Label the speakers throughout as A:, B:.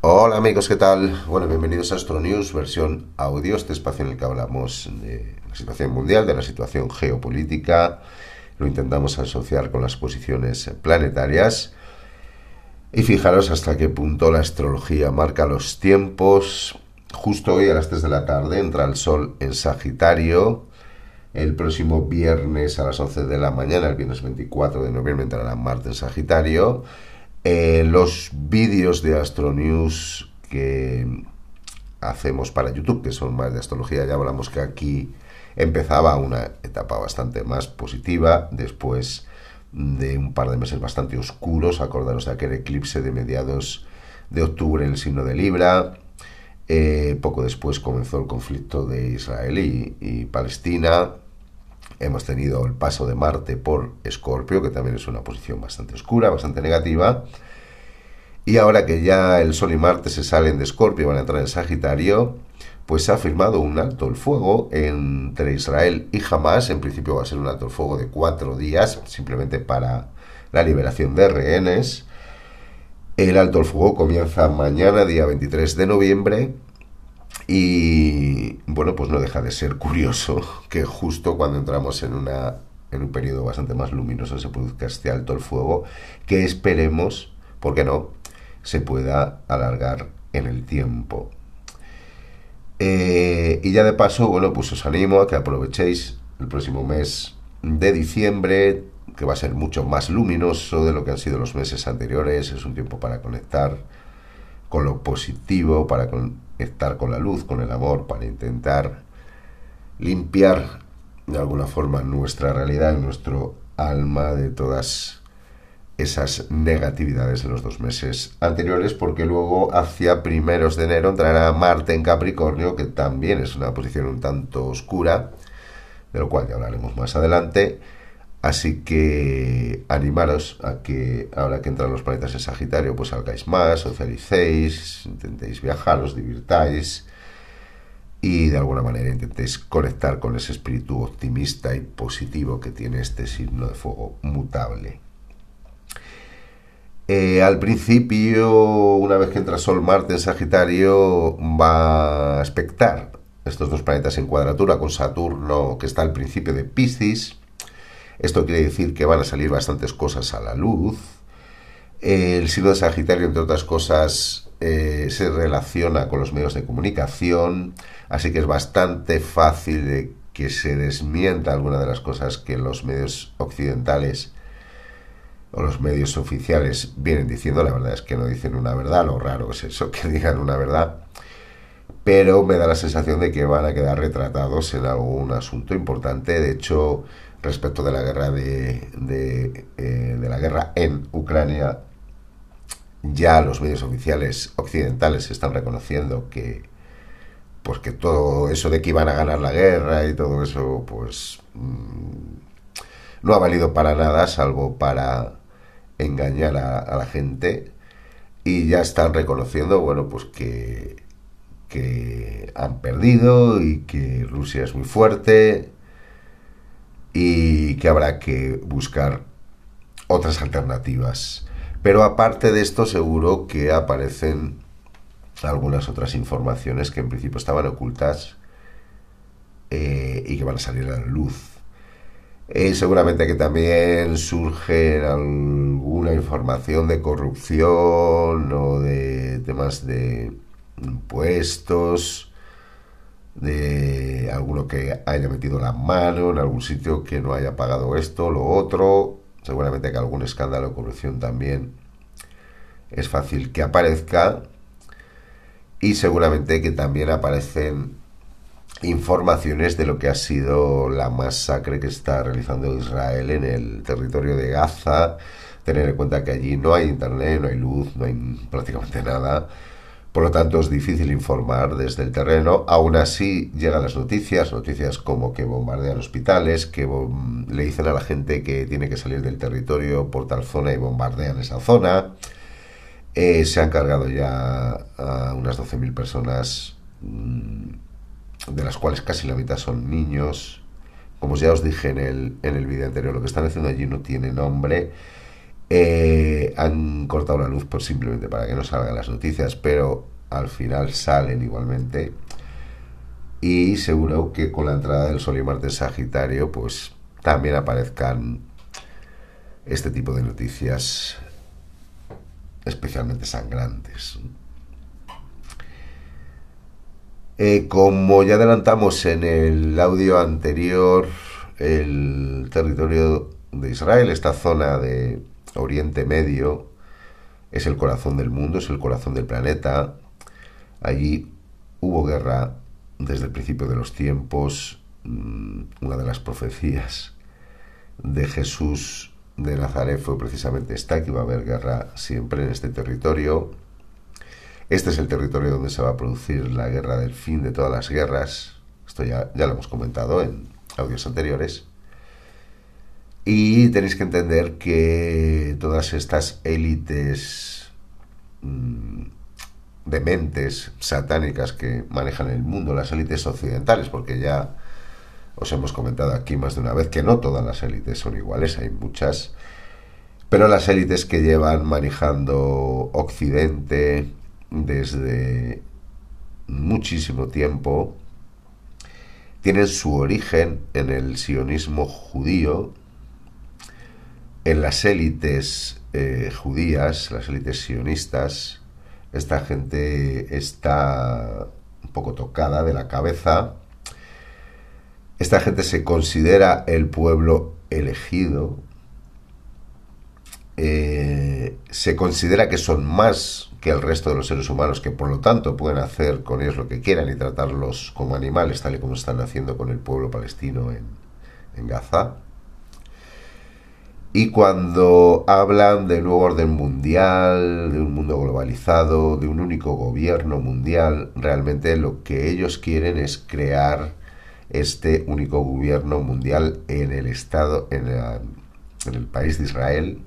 A: Hola amigos, ¿qué tal? Bueno, bienvenidos a Astro News, versión audio, este espacio en el que hablamos de la situación mundial, de la situación geopolítica, lo intentamos asociar con las posiciones planetarias y fijaros hasta qué punto la astrología marca los tiempos. Justo hoy a las 3 de la tarde entra el Sol en Sagitario, el próximo viernes a las 11 de la mañana, el viernes 24 de noviembre, entrará Marte en Sagitario. Eh, los vídeos de Astronews que hacemos para YouTube, que son más de astrología, ya hablamos que aquí empezaba una etapa bastante más positiva, después de un par de meses bastante oscuros, acordaros de aquel eclipse de mediados de octubre en el signo de Libra, eh, poco después comenzó el conflicto de Israel y Palestina, Hemos tenido el paso de Marte por Escorpio, que también es una posición bastante oscura, bastante negativa. Y ahora que ya el Sol y Marte se salen de Escorpio, van a entrar en Sagitario, pues se ha firmado un alto el fuego entre Israel y Hamas. En principio va a ser un alto el fuego de cuatro días, simplemente para la liberación de rehenes. El alto el fuego comienza mañana, día 23 de noviembre, y bueno, pues no deja de ser curioso que justo cuando entramos en, una, en un periodo bastante más luminoso se produzca este alto el fuego, que esperemos, ¿por qué no?, se pueda alargar en el tiempo. Eh, y ya de paso, bueno, pues os animo a que aprovechéis el próximo mes de diciembre, que va a ser mucho más luminoso de lo que han sido los meses anteriores. Es un tiempo para conectar con lo positivo, para estar con la luz, con el amor, para intentar limpiar de alguna forma nuestra realidad, nuestro alma de todas esas negatividades de los dos meses anteriores, porque luego hacia primeros de enero entrará Marte en Capricornio, que también es una posición un tanto oscura, de lo cual ya hablaremos más adelante, Así que animaros a que ahora que entran los planetas en Sagitario, pues salgáis más, socialicéis, intentéis viajar, os divirtáis y de alguna manera intentéis conectar con ese espíritu optimista y positivo que tiene este signo de fuego mutable. Eh, al principio, una vez que entra Sol Marte en Sagitario, va a expectar estos dos planetas en cuadratura con Saturno, que está al principio de Piscis esto quiere decir que van a salir bastantes cosas a la luz. El signo de Sagitario, entre otras cosas, eh, se relaciona con los medios de comunicación, así que es bastante fácil de que se desmienta alguna de las cosas que los medios occidentales o los medios oficiales vienen diciendo. La verdad es que no dicen una verdad, lo raro es eso, que digan una verdad. Pero me da la sensación de que van a quedar retratados en algún asunto importante. De hecho, respecto de la guerra de, eh, de, la guerra en Ucrania ya los medios oficiales occidentales están reconociendo que pues todo eso de que iban a ganar la guerra y todo eso pues mm, no ha valido para nada salvo para engañar a, a, la gente. Y ya están reconociendo bueno pues que que han perdido y que Rusia es muy fuerte y que habrá que buscar otras alternativas. Pero aparte de esto, seguro que aparecen algunas otras informaciones que en principio estaban ocultas eh, y que van a salir a la luz. Eh, seguramente que también surge alguna información de corrupción o de temas de impuestos de alguno que haya metido la mano en algún sitio que no haya pagado esto, lo otro, seguramente que algún escándalo de corrupción también es fácil que aparezca. Y seguramente que también aparecen informaciones de lo que ha sido la masacre que está realizando Israel en el territorio de Gaza, tener en cuenta que allí no hay internet, no hay luz, no hay prácticamente nada por lo tanto, es difícil informar desde el terreno. Aún así, llegan las noticias, noticias como que bombardean hospitales, que le dicen a la gente que tiene que salir del territorio por tal zona y bombardean esa zona. Eh, se han cargado ya a unas 12.000 personas, mm, de las cuales casi la mitad son niños. Como ya os dije en el, en el vídeo anterior, lo que están haciendo allí no tiene nombre Eh, han cortado la luz por simplemente para que no salgan las noticias, pero al final salen igualmente. Y seguro que con la entrada del Sol y Marte Sagitario, pues también aparezcan este tipo de noticias especialmente sangrantes. Eh, como ya adelantamos en el audio anterior, el territorio de Israel, esta zona de Oriente Medio, es el corazón del mundo, es el corazón del planeta. Allí hubo guerra desde el principio de los tiempos. Mm, una de las profecías de Jesús de Nazaret fue precisamente esta, que iba a haber guerra siempre en este territorio. Este es el territorio donde se va a producir la guerra del fin de todas las guerras. Esto ya, ya lo hemos comentado en audios anteriores. Y tenéis que entender que todas estas élites mm, de mentes satánicas que manejan el mundo, las élites occidentales, porque ya os hemos comentado aquí más de una vez que no todas las élites son iguales, hay muchas, pero las élites que llevan manejando Occidente desde muchísimo tiempo tienen su origen en el sionismo judío, en las élites eh, judías, las élites sionistas, esta gente está un poco tocada de la cabeza. Esta gente se considera el pueblo elegido. Eh, se considera que son más que el resto de los seres humanos, que por lo tanto pueden hacer con ellos lo que quieran y tratarlos como animales, tal y como están haciendo con el pueblo palestino en, en Gaza. Y cuando hablan del nuevo orden mundial, de un mundo globalizado, de un único gobierno mundial, realmente lo que ellos quieren es crear este único gobierno mundial en el Estado, en, el país de Israel,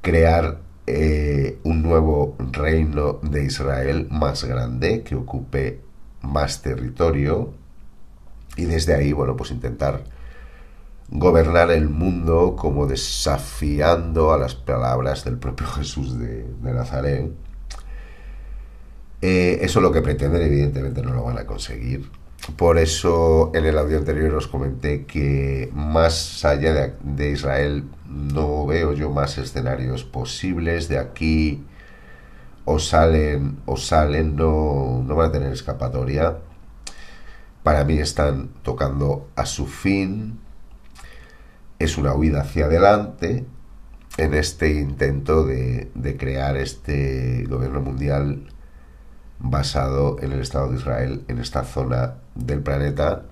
A: crear eh, un nuevo reino de Israel más grande, que ocupe más territorio, y desde ahí, bueno, pues intentar gobernar el mundo como desafiando a las palabras del propio Jesús de, Nazaret. Eh, eso es lo que pretenden, evidentemente no lo van a conseguir. Por eso en el audio anterior os comenté que más allá de, de Israel no veo yo más escenarios posibles. De aquí o salen o salen, no, no van a tener escapatoria. Para mí están tocando a su fin es una huida hacia adelante en este intento de, crear este gobierno mundial basado en el Estado de Israel, en esta zona del planeta.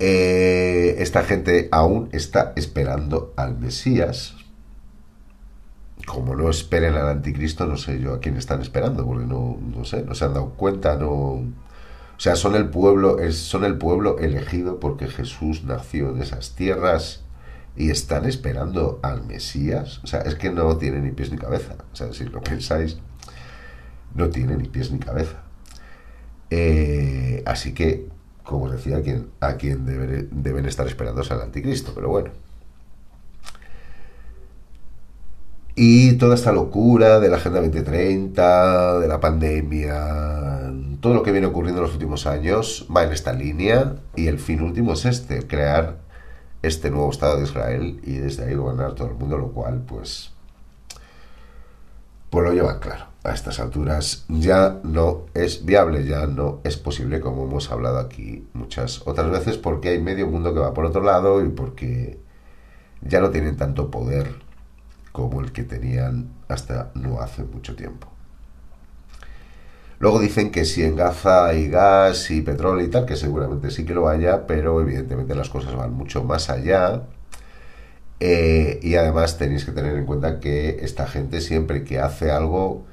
A: Eh, esta gente aún está esperando al Mesías. Como no esperen al anticristo, no sé yo a quién están esperando, porque no, no sé, no se han dado cuenta, no. O sea, son el pueblo, son el pueblo elegido porque Jesús nació en esas tierras y están esperando al Mesías. O sea, es que no tiene ni pies ni cabeza. O sea, si lo pensáis, no tiene ni pies ni cabeza. Eh, así que, como os decía, a quien, quien deben, estar esperando es al anticristo, pero bueno. Y toda esta locura de la Agenda 2030, de la pandemia, todo lo que viene ocurriendo en los últimos años va en esta línea y el fin último es este, crear este nuevo Estado de Israel y desde ahí gobernar todo el mundo, lo cual pues pues lo llevan claro. A estas alturas ya no es viable, ya no es posible, como hemos hablado aquí muchas otras veces, porque hay medio mundo que va por otro lado y porque ya no tienen tanto poder como el que tenían hasta no hace mucho tiempo. Luego dicen que si en Gaza hay gas y petróleo y tal, que seguramente sí que lo haya, pero evidentemente las cosas van mucho más allá. Eh, y además tenéis que tener en cuenta que esta gente siempre que hace algo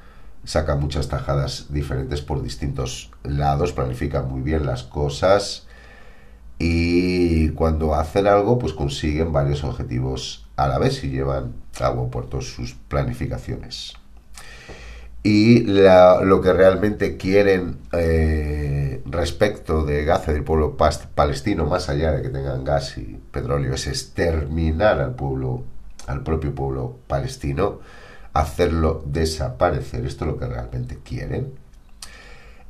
A: saca muchas tajadas diferentes por distintos lados, planifica muy bien las cosas y cuando hacen algo pues consiguen varios objetivos a la vez y llevan a buen puerto sus planificaciones. Y lo que realmente quieren eh, respecto de Gaza, del pueblo palestino, más allá de que tengan gas y petróleo, es exterminar al pueblo al propio pueblo palestino, hacerlo desaparecer, esto es lo que realmente quieren,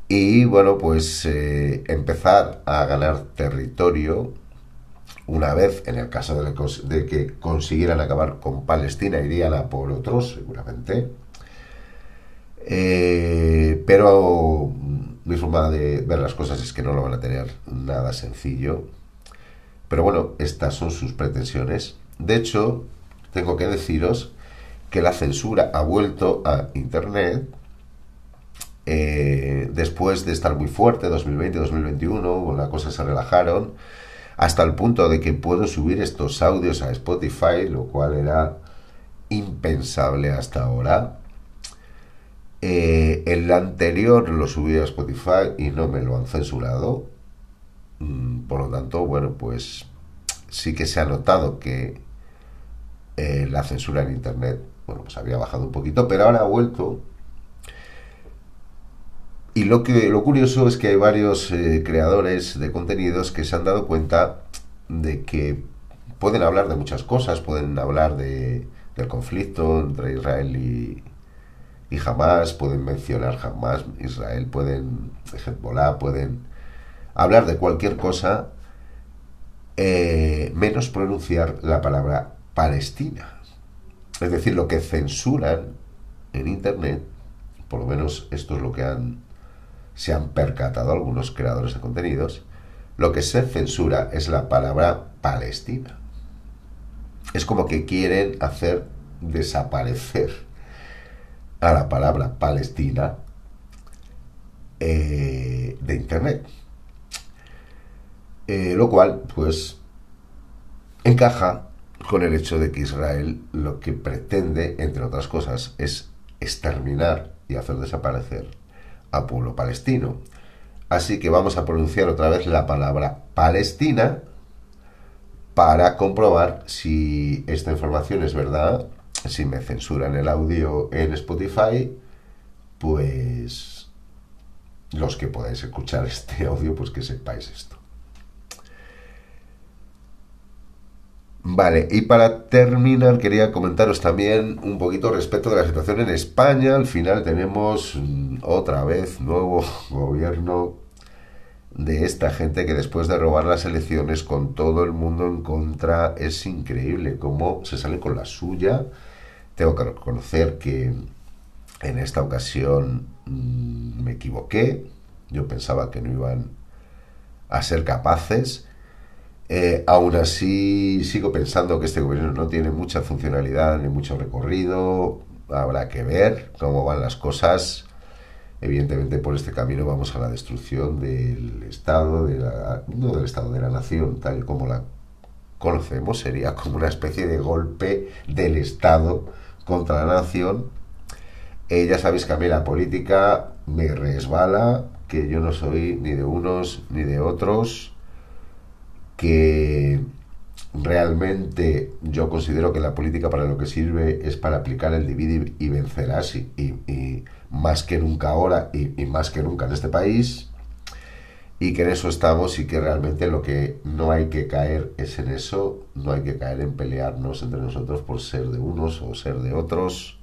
A: y bueno, pues eh, empezar a ganar territorio una vez, en el caso de, que consiguieran acabar con Palestina, irían a por otros, seguramente. Eh, pero mi forma de ver las cosas es que no lo van a tener nada sencillo. Pero bueno, estas son sus pretensiones. De hecho, tengo que deciros que la censura ha vuelto a Internet eh, después de estar muy fuerte, 2020-2021, las cosas se relajaron hasta el punto de que puedo subir estos audios a Spotify, lo cual era impensable hasta ahora. Eh, el anterior lo subí a Spotify y no me lo han censurado. Mm, por lo tanto, bueno, pues sí que se ha notado que eh, la censura en Internet, bueno, pues había bajado un poquito, pero ahora ha vuelto y lo, que, lo curioso es que hay varios eh, creadores de contenidos que se han dado cuenta de que pueden hablar de muchas cosas, pueden hablar de, del conflicto entre Israel y, y Hamas, pueden mencionar Hamas, Israel, pueden, Hezbollah, pueden hablar de cualquier cosa, eh, menos pronunciar la palabra Palestina. Es decir, lo que censuran en Internet, por lo menos esto es lo que han se han percatado algunos creadores de contenidos, lo que se censura es la palabra Palestina. Es como que quieren hacer desaparecer a la palabra Palestina eh, de Internet. Eh, lo cual, pues, encaja con el hecho de que Israel lo que pretende, entre otras cosas, es exterminar y hacer desaparecer a pueblo palestino. Así que vamos a pronunciar otra vez la palabra Palestina para comprobar si esta información es verdad. Si me censuran el audio en Spotify, pues los que podáis escuchar este audio, pues que sepáis esto. Vale, y para terminar quería comentaros también un poquito respecto de la situación en España. Al final tenemos mm, otra vez nuevo gobierno de esta gente que después de robar las elecciones con todo el mundo en contra es increíble cómo se sale con la suya. Tengo que reconocer que en esta ocasión mm, me equivoqué. Yo pensaba que no iban a ser capaces eh, aún así, sigo pensando que este gobierno no tiene mucha funcionalidad ni mucho recorrido. Habrá que ver cómo van las cosas. Evidentemente, por este camino vamos a la destrucción del Estado, de la, no del Estado, de la nación, tal como la conocemos. Sería como una especie de golpe del Estado contra la nación. Eh, ya sabéis que a mí la política me resbala, que yo no soy ni de unos ni de otros que realmente yo considero que la política para lo que sirve es para aplicar el divide y vencerás y, y, más que nunca ahora y, más que nunca en este país y que en eso estamos y que realmente lo que no hay que caer es en eso, no hay que caer en pelearnos entre nosotros por ser de unos o ser de otros.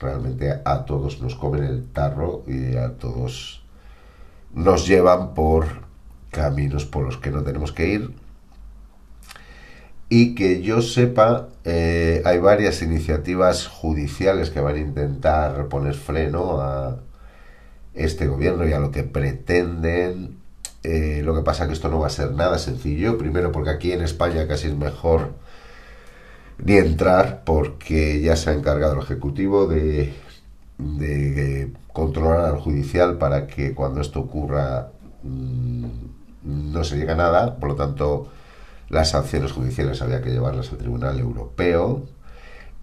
A: Realmente a todos nos comen el tarro y a todos nos llevan por caminos por los que no tenemos que ir. Y que yo sepa, eh, hay varias iniciativas judiciales que van a intentar poner freno a este gobierno y a lo que pretenden. Eh, lo que pasa que esto no va a ser nada sencillo. Primero porque aquí en España casi es mejor ni entrar porque ya se ha encargado el Ejecutivo de, de controlar al judicial para que cuando esto ocurra mm, no se llega a nada, por lo tanto las sanciones judiciales había que llevarlas al Tribunal Europeo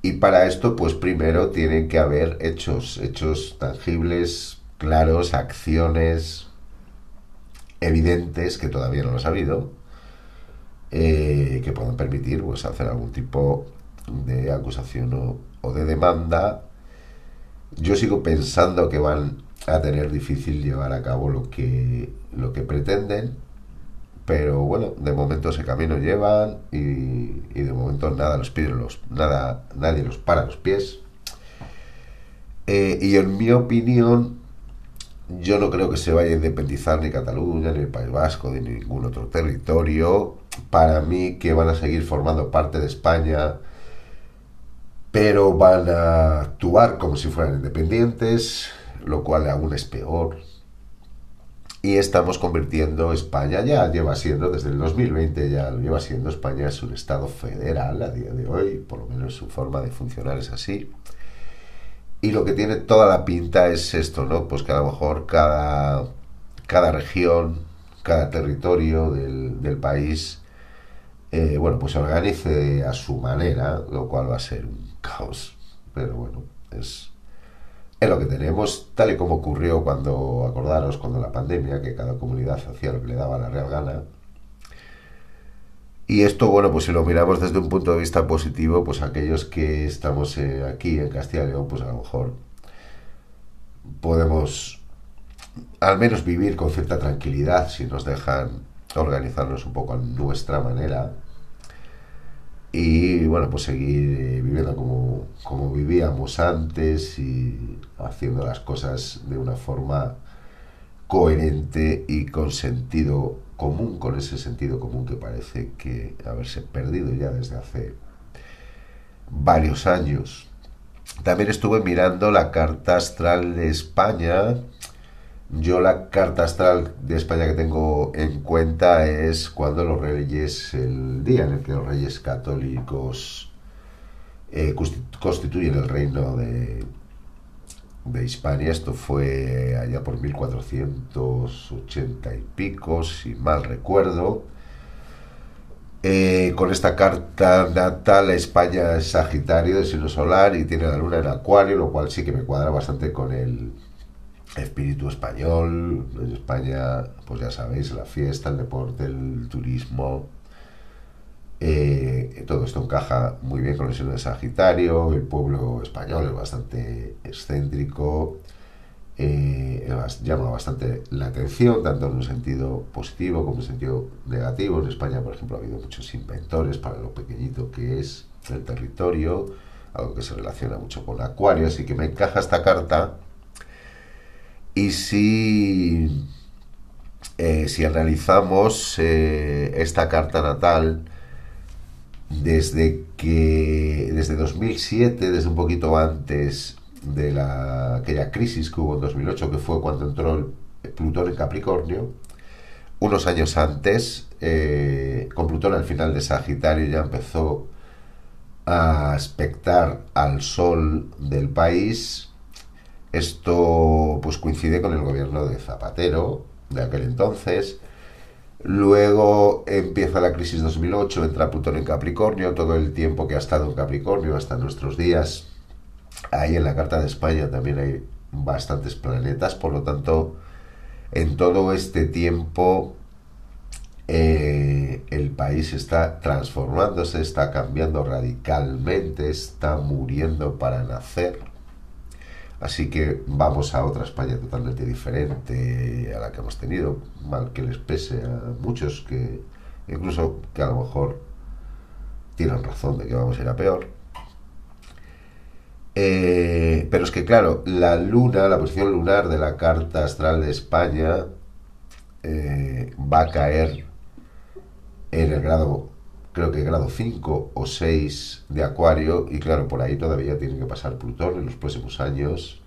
A: y para esto pues primero tienen que haber hechos, hechos tangibles, claros, acciones evidentes que todavía no los ha habido eh, que puedan permitir pues hacer algún tipo de acusación o, o de demanda. Yo sigo pensando que van a tener difícil llevar a cabo lo que, lo que pretenden pero bueno, de momento ese camino llevan y, de momento nada los pide los, nada, nadie los para los pies. Eh, y en mi opinión, yo no creo que se vaya a independizar ni Cataluña, ni el País Vasco, ni ningún otro territorio. Para mí que van a seguir formando parte de España, pero van a actuar como si fueran independientes, lo cual aún es peor. Y estamos convirtiendo España, ya lleva siendo, desde el 2020 ya lo lleva siendo, España es un Estado federal a día de hoy, por lo menos su forma de funcionar es así. Y lo que tiene toda la pinta es esto, ¿no? Pues que a lo mejor cada, cada región, cada territorio del, país, eh, bueno, pues se organice a su manera, lo cual va a ser un caos. Pero bueno, es, lo que tenemos, tal y como ocurrió cuando, acordaros, cuando la pandemia, que cada comunidad hacía lo que le daba la real gana, y esto, bueno, pues si lo miramos desde un punto de vista positivo, pues aquellos que estamos eh, aquí en Castilla y León, pues a lo mejor podemos al menos vivir con cierta tranquilidad si nos dejan organizarnos un poco a nuestra manera y bueno, pues seguir eh, viviendo como, como vivíamos antes y haciendo las cosas de una forma coherente y con sentido común, con ese sentido común que parece que haberse perdido ya desde hace varios años. También estuve mirando la carta astral de España. Yo la carta astral de España que tengo en cuenta es cuando los reyes, el día en el que los reyes católicos eh, constituyen el reino de, de Hispania. Esto fue allá por 1480 y pico, si mal recuerdo. Eh, con esta carta natal, España es Sagitario de signo solar y tiene la luna en Acuario, lo cual sí que me cuadra bastante con el espíritu español. En España, pues ya sabéis, la fiesta, el deporte, el turismo, eh, todo esto encaja muy bien con el signo de Sagitario, el pueblo español es bastante excéntrico, eh, llama bastante la atención, tanto en un sentido positivo como en un sentido negativo. En España, por ejemplo, ha habido muchos inventores para lo pequeñito que es el territorio, algo que se relaciona mucho con Acuario, así que me encaja esta carta. Y si, eh, si analizamos esta carta natal, desde que desde 2007, desde un poquito antes de la, aquella crisis que hubo en 2008, que fue cuando entró el Plutón en Capricornio, unos años antes, eh, con Plutón al final de Sagitario ya empezó a aspectar al sol del país. Esto pues coincide con el gobierno de Zapatero de aquel entonces Luego empieza la crisis 2008, entra Plutón en Capricornio, todo el tiempo que ha estado en Capricornio hasta nuestros días. Ahí en la Carta de España también hay bastantes planetas, por lo tanto, en todo este tiempo eh, el país está transformándose, está cambiando radicalmente, está muriendo para nacer Así que vamos a otra España totalmente diferente a la que hemos tenido, mal que les pese a muchos que incluso que a lo mejor tienen razón de que vamos a ir a peor. Eh, pero es que claro, la luna, la posición lunar de la carta astral de España eh, va a caer en el grado creo que grado 5 o 6 de Acuario, y claro, por ahí todavía tiene que pasar Plutón en los próximos años.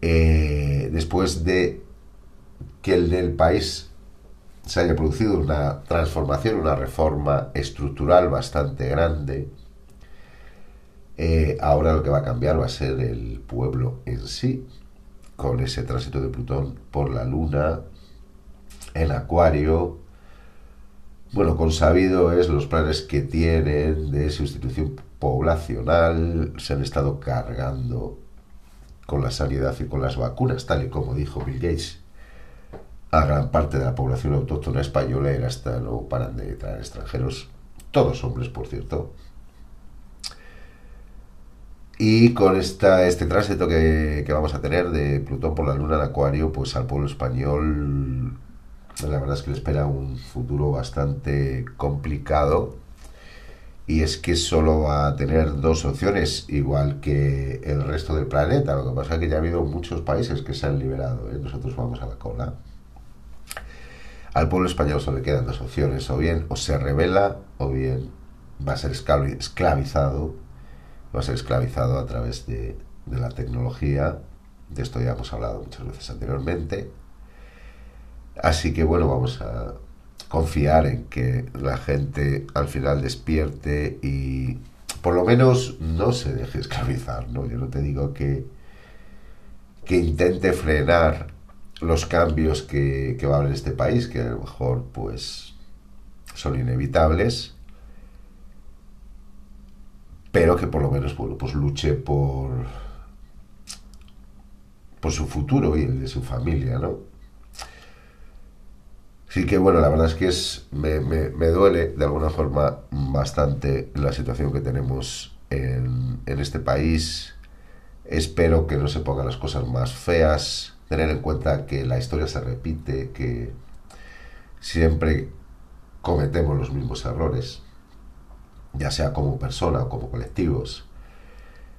A: Eh, después de que el del país se haya producido una transformación, una reforma estructural bastante grande, eh, ahora lo que va a cambiar va a ser el pueblo en sí, con ese tránsito de Plutón por la Luna en Acuario, bueno, consabido es los planes que tienen de sustitución poblacional, se han estado cargando con la sanidad y con las vacunas, tal y como dijo Bill Gates, a gran parte de la población autóctona española y hasta no paran de traer extranjeros, todos hombres, por cierto. Y con esta, este tránsito que, que vamos a tener de Plutón por la Luna en Acuario, pues al pueblo español la verdad es que le espera un futuro bastante complicado y es que solo va a tener dos opciones, igual que el resto del planeta. Lo que pasa es que ya ha habido muchos países que se han liberado, ¿eh? nosotros vamos a la cola. Al pueblo español solo le quedan dos opciones, o bien o se revela, o bien va a ser esclavizado, va a ser esclavizado a través de, de la tecnología. De esto ya hemos hablado muchas veces anteriormente. Así que bueno, vamos a confiar en que la gente al final despierte y por lo menos no se deje esclavizar, ¿no? Yo no te digo que, que intente frenar los cambios que, que va a haber en este país, que a lo mejor pues son inevitables, pero que por lo menos bueno, pues luche por, por su futuro y el de su familia, ¿no? Sí que bueno, la verdad es que es me, me, duele de alguna forma bastante la situación que tenemos en, en, este país. Espero que no se pongan las cosas más feas, tener en cuenta que la historia se repite, que siempre cometemos los mismos errores, ya sea como persona o como colectivos.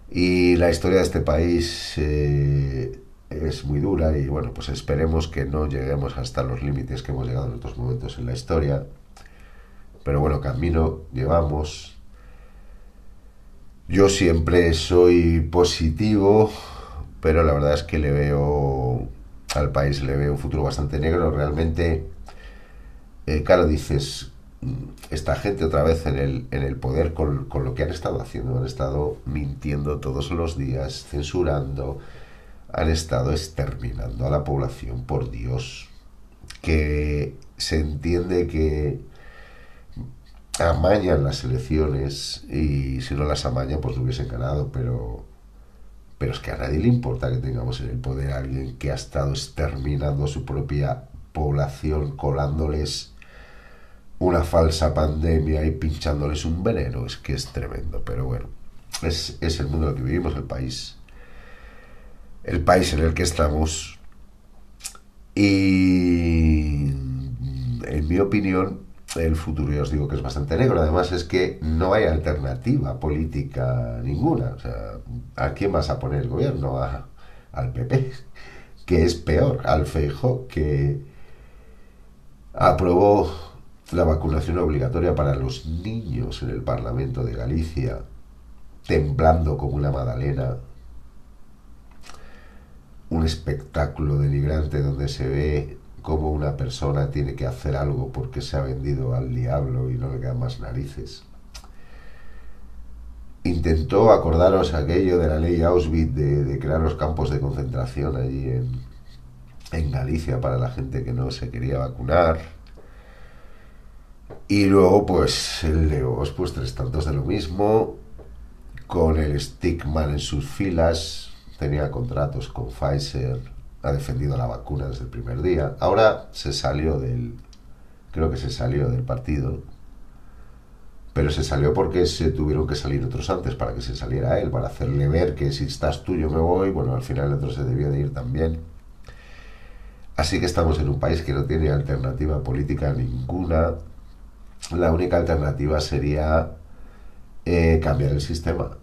A: Y la historia de este país eh, es muy dura y bueno, pues esperemos que no lleguemos hasta los límites que hemos llegado en otros momentos en la historia. Pero bueno, camino llevamos. Yo siempre soy positivo, pero la verdad es que le veo al país, le veo un futuro bastante negro. Realmente, eh, claro, dices, mm, esta gente otra vez en el, en el poder con, con lo que han estado haciendo, han estado mintiendo todos los días, censurando, han estado exterminando a la población, por Dios, que se entiende que amañan las elecciones y si no las amañan pues lo hubiesen ganado, pero, pero es que a nadie le importa que tengamos en el poder a alguien que ha estado exterminando a su propia población, colándoles una falsa pandemia y pinchándoles un veneno, es que es tremendo, pero bueno, es, es el mundo en el que vivimos, el país el país en el que estamos. Y en mi opinión, el futuro ya os digo que es bastante negro. Además es que no hay alternativa política ninguna. O sea, ¿a quién vas a poner el gobierno? al PP, que es peor, al Feijo, que aprobó la vacunación obligatoria para los niños en el Parlamento de Galicia, temblando como una magdalena un espectáculo denigrante donde se ve cómo una persona tiene que hacer algo porque se ha vendido al diablo y no le quedan más narices. Intentó acordaros aquello de la ley Auschwitz de, crear los campos de concentración allí en, en Galicia para la gente que no se quería vacunar. Y luego, pues, el Leos, pues tres tantos de lo mismo, con el Stickman en sus filas, tenía contratos con Pfizer, ha defendido la vacuna desde el primer día. Ahora se salió del, creo que se salió del partido, pero se salió porque se tuvieron que salir otros antes para que se saliera él, para hacerle ver que si estás tú yo me voy, bueno, al final el otro se debió de ir también. Así que estamos en un país que no tiene alternativa política ninguna. La única alternativa sería eh, cambiar el sistema,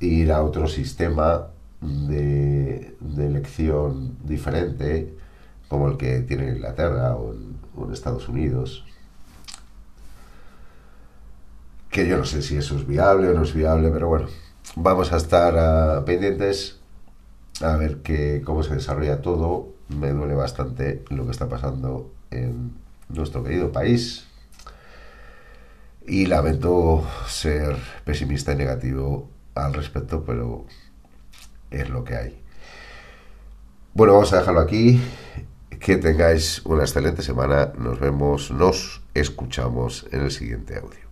A: ir a otro sistema de, elección diferente, como el que tiene Inglaterra o en, Estados Unidos, que yo no sé si eso es viable o no es viable, pero bueno, vamos a estar ah, pendientes a ver que, cómo se desarrolla todo. Me duele bastante lo que está pasando en nuestro querido país. Y lamento ser pesimista y negativo al respecto, pero es lo que hay. Bueno, vamos a dejarlo aquí. Que tengáis una excelente semana. Nos vemos, nos escuchamos en el siguiente audio.